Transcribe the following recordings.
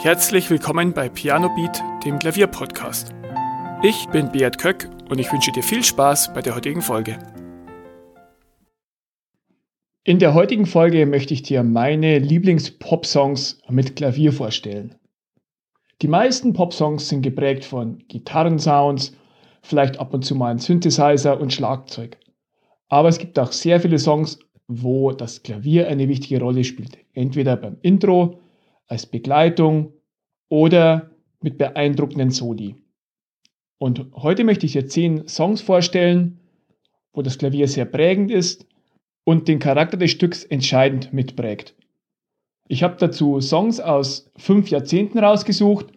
Herzlich willkommen bei Piano Beat, dem Klavierpodcast. Ich bin Beat Köck und ich wünsche dir viel Spaß bei der heutigen Folge. In der heutigen Folge möchte ich dir meine Lieblings-Pop-Songs mit Klavier vorstellen. Die meisten Pop-Songs sind geprägt von Gitarrensounds, vielleicht ab und zu mal ein Synthesizer und Schlagzeug. Aber es gibt auch sehr viele Songs, wo das Klavier eine wichtige Rolle spielt. Entweder beim Intro, als Begleitung oder mit beeindruckenden Soli. Und heute möchte ich dir zehn Songs vorstellen, wo das Klavier sehr prägend ist und den Charakter des Stücks entscheidend mitprägt. Ich habe dazu Songs aus fünf Jahrzehnten rausgesucht,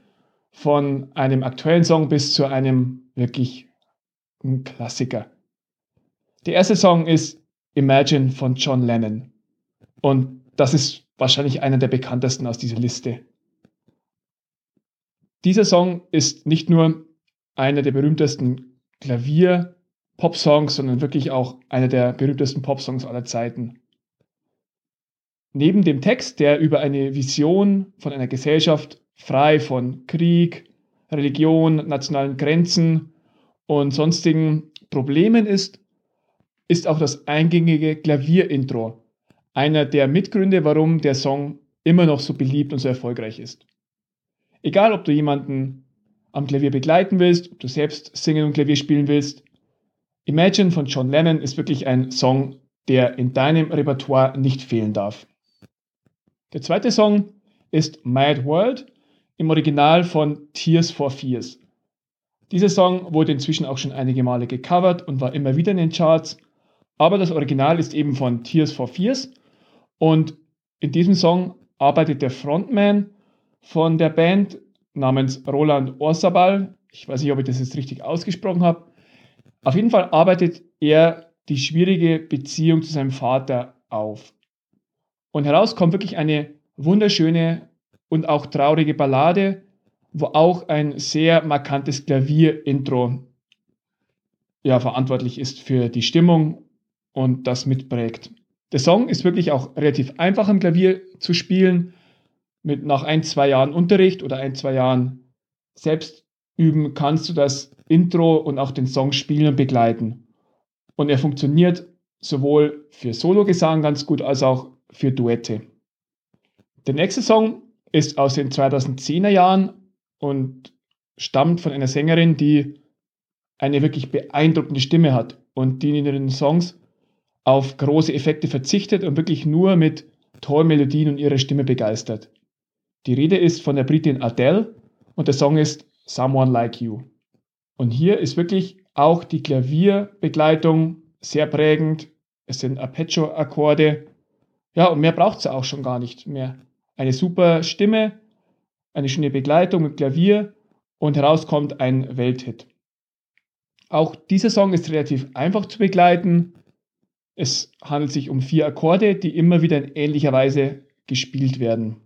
von einem aktuellen Song bis zu einem wirklich Klassiker. Der erste Song ist Imagine von John Lennon. Und das ist wahrscheinlich einer der bekanntesten aus dieser Liste. Dieser Song ist nicht nur einer der berühmtesten Klavier-Pop-Songs, sondern wirklich auch einer der berühmtesten Pop-Songs aller Zeiten. Neben dem Text, der über eine Vision von einer Gesellschaft frei von Krieg, Religion, nationalen Grenzen und sonstigen Problemen ist, ist auch das eingängige Klavierintro einer der Mitgründe, warum der Song immer noch so beliebt und so erfolgreich ist. Egal, ob du jemanden am Klavier begleiten willst, ob du selbst singen und Klavier spielen willst, Imagine von John Lennon ist wirklich ein Song, der in deinem Repertoire nicht fehlen darf. Der zweite Song ist Mad World im Original von Tears for Fears. Dieser Song wurde inzwischen auch schon einige Male gecovert und war immer wieder in den Charts, aber das Original ist eben von Tears for Fears und in diesem Song arbeitet der Frontman von der Band namens Roland Orsabal. Ich weiß nicht, ob ich das jetzt richtig ausgesprochen habe. Auf jeden Fall arbeitet er die schwierige Beziehung zu seinem Vater auf. Und heraus kommt wirklich eine wunderschöne und auch traurige Ballade, wo auch ein sehr markantes Klavier-Intro ja, verantwortlich ist für die Stimmung und das mitprägt. Der Song ist wirklich auch relativ einfach am Klavier zu spielen. Mit nach ein, zwei Jahren Unterricht oder ein, zwei Jahren selbst üben kannst du das Intro und auch den Song spielen und begleiten. Und er funktioniert sowohl für Sologesang ganz gut als auch für Duette. Der nächste Song ist aus den 2010er Jahren und stammt von einer Sängerin, die eine wirklich beeindruckende Stimme hat und die in ihren Songs auf große Effekte verzichtet und wirklich nur mit tollen Melodien und ihrer Stimme begeistert. Die Rede ist von der Britin Adele und der Song ist Someone Like You. Und hier ist wirklich auch die Klavierbegleitung sehr prägend. Es sind Arpeggio-Akkorde. Ja, und mehr braucht es auch schon gar nicht mehr. Eine super Stimme, eine schöne Begleitung mit Klavier und herauskommt ein Welthit. Auch dieser Song ist relativ einfach zu begleiten. Es handelt sich um vier Akkorde, die immer wieder in ähnlicher Weise gespielt werden.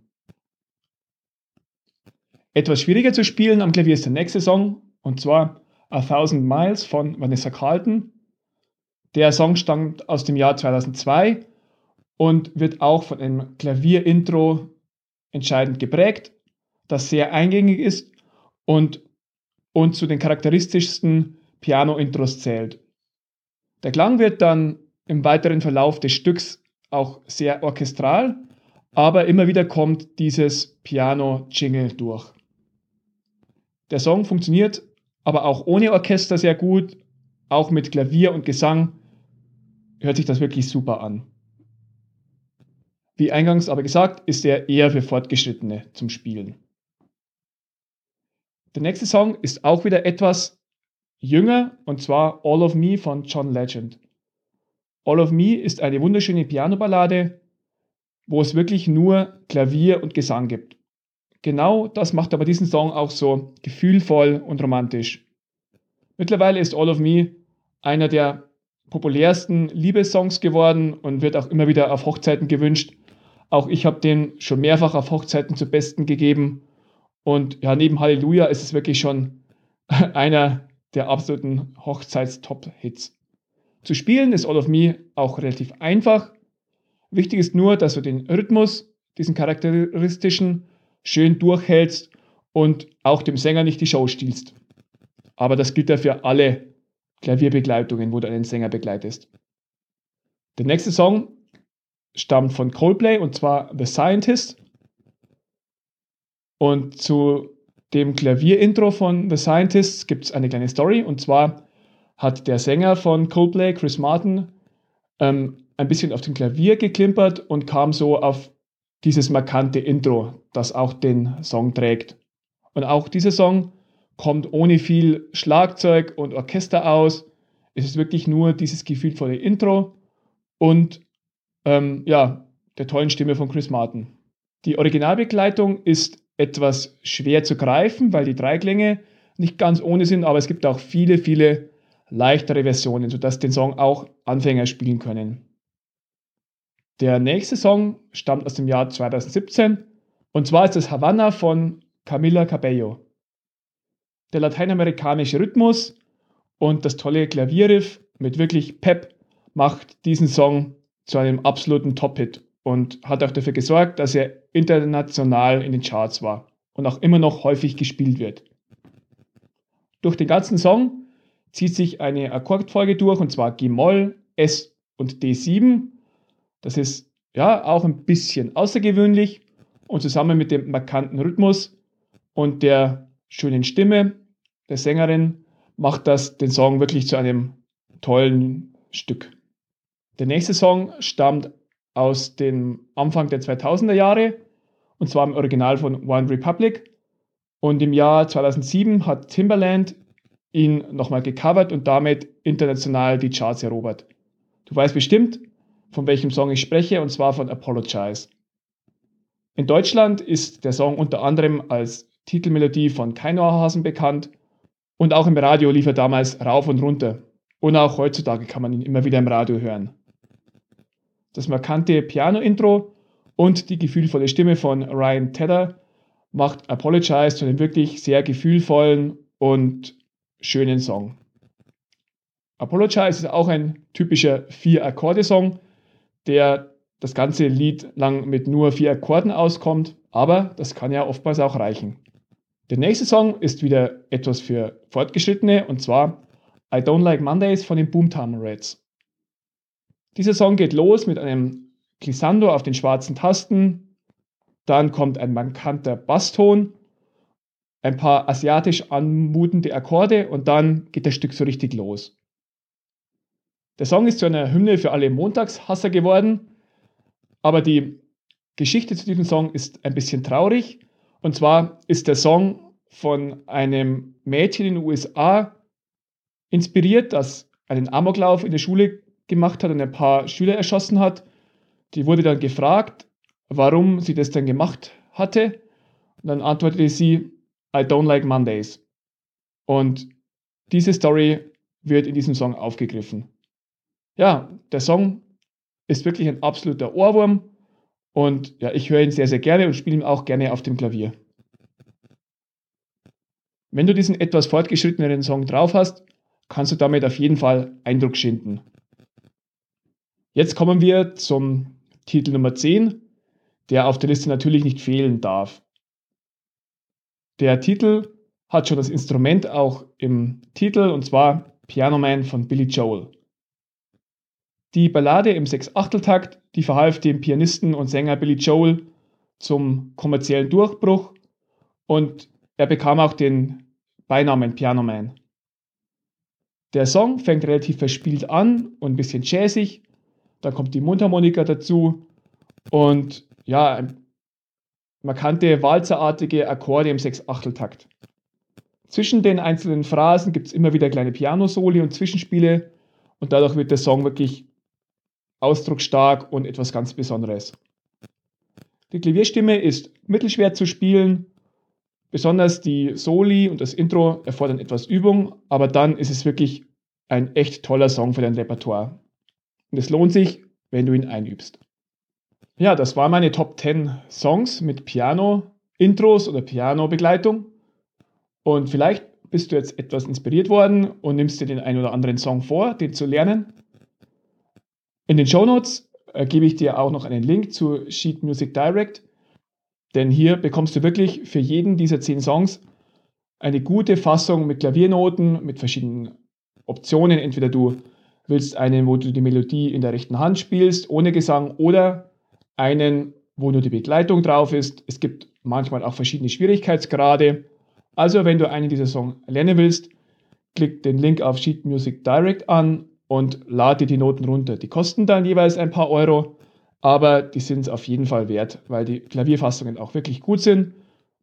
Etwas schwieriger zu spielen am Klavier ist der nächste Song, und zwar A Thousand Miles von Vanessa Carlton. Der Song stammt aus dem Jahr 2002 und wird auch von einem Klavierintro entscheidend geprägt, das sehr eingängig ist und, und zu den charakteristischsten Piano-Intros zählt. Der Klang wird dann im weiteren Verlauf des Stücks auch sehr orchestral, aber immer wieder kommt dieses Piano-Jingle durch. Der Song funktioniert aber auch ohne Orchester sehr gut, auch mit Klavier und Gesang hört sich das wirklich super an. Wie eingangs aber gesagt, ist er eher für Fortgeschrittene zum Spielen. Der nächste Song ist auch wieder etwas jünger und zwar All of Me von John Legend. All of Me ist eine wunderschöne Pianoballade, wo es wirklich nur Klavier und Gesang gibt. Genau das macht aber diesen Song auch so gefühlvoll und romantisch. Mittlerweile ist All of Me einer der populärsten Liebessongs geworden und wird auch immer wieder auf Hochzeiten gewünscht. Auch ich habe den schon mehrfach auf Hochzeiten zu Besten gegeben. Und ja, neben Halleluja ist es wirklich schon einer der absoluten Hochzeits-Top-Hits. Zu spielen ist All of Me auch relativ einfach. Wichtig ist nur, dass du den Rhythmus, diesen charakteristischen, schön durchhältst und auch dem Sänger nicht die Show stiehlst. Aber das gilt ja für alle Klavierbegleitungen, wo du einen Sänger begleitest. Der nächste Song stammt von Coldplay und zwar The Scientist. Und zu dem Klavierintro von The Scientist gibt es eine kleine Story. Und zwar hat der Sänger von Coldplay, Chris Martin, ähm, ein bisschen auf dem Klavier geklimpert und kam so auf dieses markante Intro, das auch den Song trägt. Und auch dieser Song kommt ohne viel Schlagzeug und Orchester aus. Es ist wirklich nur dieses gefühlvolle Intro und ähm, ja, der tollen Stimme von Chris Martin. Die Originalbegleitung ist etwas schwer zu greifen, weil die Dreiklänge nicht ganz ohne sind, aber es gibt auch viele, viele leichtere Versionen, sodass den Song auch Anfänger spielen können. Der nächste Song stammt aus dem Jahr 2017 und zwar ist es Havanna von Camila Cabello. Der lateinamerikanische Rhythmus und das tolle Klavierriff mit wirklich Pep macht diesen Song zu einem absoluten Top-Hit und hat auch dafür gesorgt, dass er international in den Charts war und auch immer noch häufig gespielt wird. Durch den ganzen Song zieht sich eine Akkordfolge durch und zwar G-Moll, S und D7. Das ist ja auch ein bisschen außergewöhnlich und zusammen mit dem markanten Rhythmus und der schönen Stimme der Sängerin macht das den Song wirklich zu einem tollen Stück. Der nächste Song stammt aus dem Anfang der 2000er Jahre und zwar im Original von One Republic. Und im Jahr 2007 hat Timberland ihn nochmal gecovert und damit international die Charts erobert. Du weißt bestimmt, von welchem Song ich spreche, und zwar von Apologize. In Deutschland ist der Song unter anderem als Titelmelodie von Keinohrhasen bekannt und auch im Radio lief er damals rauf und runter. Und auch heutzutage kann man ihn immer wieder im Radio hören. Das markante Piano-Intro und die gefühlvolle Stimme von Ryan Tedder macht Apologize zu einem wirklich sehr gefühlvollen und schönen Song. Apologize ist auch ein typischer Vier-Akkorde-Song, der das ganze Lied lang mit nur vier Akkorden auskommt, aber das kann ja oftmals auch reichen. Der nächste Song ist wieder etwas für Fortgeschrittene und zwar I Don't Like Mondays von den Boomtown Reds. Dieser Song geht los mit einem Glissando auf den schwarzen Tasten, dann kommt ein markanter Basston, ein paar asiatisch anmutende Akkorde und dann geht das Stück so richtig los. Der Song ist zu einer Hymne für alle Montagshasser geworden, aber die Geschichte zu diesem Song ist ein bisschen traurig. Und zwar ist der Song von einem Mädchen in den USA inspiriert, das einen Amoklauf in der Schule gemacht hat und ein paar Schüler erschossen hat. Die wurde dann gefragt, warum sie das denn gemacht hatte. Und dann antwortete sie, I don't like Mondays. Und diese Story wird in diesem Song aufgegriffen. Ja, der Song ist wirklich ein absoluter Ohrwurm und ja, ich höre ihn sehr, sehr gerne und spiele ihn auch gerne auf dem Klavier. Wenn du diesen etwas fortgeschritteneren Song drauf hast, kannst du damit auf jeden Fall Eindruck schinden. Jetzt kommen wir zum Titel Nummer 10, der auf der Liste natürlich nicht fehlen darf. Der Titel hat schon das Instrument auch im Titel und zwar Piano Man von Billy Joel. Die Ballade im Sechs-Achtel-Takt, die verhalf dem Pianisten und Sänger Billy Joel zum kommerziellen Durchbruch und er bekam auch den Beinamen Piano Man. Der Song fängt relativ verspielt an und ein bisschen jazzig dann kommt die Mundharmonika dazu und ja, markante walzerartige Akkorde im Sechsachteltakt. Zwischen den einzelnen Phrasen gibt es immer wieder kleine Pianosoli und Zwischenspiele und dadurch wird der Song wirklich ausdrucksstark und etwas ganz Besonderes. Die Klavierstimme ist mittelschwer zu spielen, besonders die Soli und das Intro erfordern etwas Übung, aber dann ist es wirklich ein echt toller Song für dein Repertoire. Und es lohnt sich, wenn du ihn einübst. Ja, das waren meine Top 10 Songs mit Piano-Intros oder Piano-Begleitung. Und vielleicht bist du jetzt etwas inspiriert worden und nimmst dir den einen oder anderen Song vor, den zu lernen. In den Show Notes äh, gebe ich dir auch noch einen Link zu Sheet Music Direct. Denn hier bekommst du wirklich für jeden dieser zehn Songs eine gute Fassung mit Klaviernoten, mit verschiedenen Optionen. Entweder du willst einen, wo du die Melodie in der rechten Hand spielst, ohne Gesang, oder einen, wo nur die Begleitung drauf ist. Es gibt manchmal auch verschiedene Schwierigkeitsgrade. Also, wenn du einen dieser Songs lernen willst, klick den Link auf Sheet Music Direct an und lade die Noten runter. Die kosten dann jeweils ein paar Euro, aber die sind es auf jeden Fall wert, weil die Klavierfassungen auch wirklich gut sind.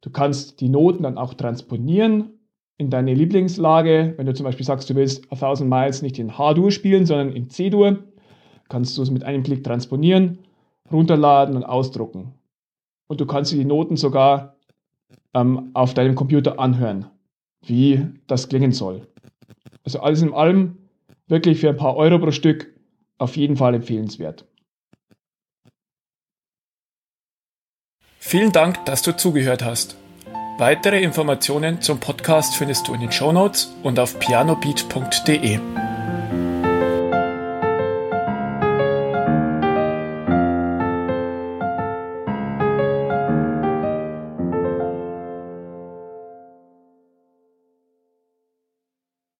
Du kannst die Noten dann auch transponieren in deine Lieblingslage. Wenn du zum Beispiel sagst, du willst 1000 Miles nicht in H-Dur spielen, sondern in C-Dur, kannst du es mit einem Klick transponieren, runterladen und ausdrucken. Und du kannst dir die Noten sogar ähm, auf deinem Computer anhören, wie das klingen soll. Also alles in allem wirklich für ein paar Euro pro Stück auf jeden Fall empfehlenswert. Vielen Dank, dass du zugehört hast. Weitere Informationen zum Podcast findest du in den Show Notes und auf pianobeat.de.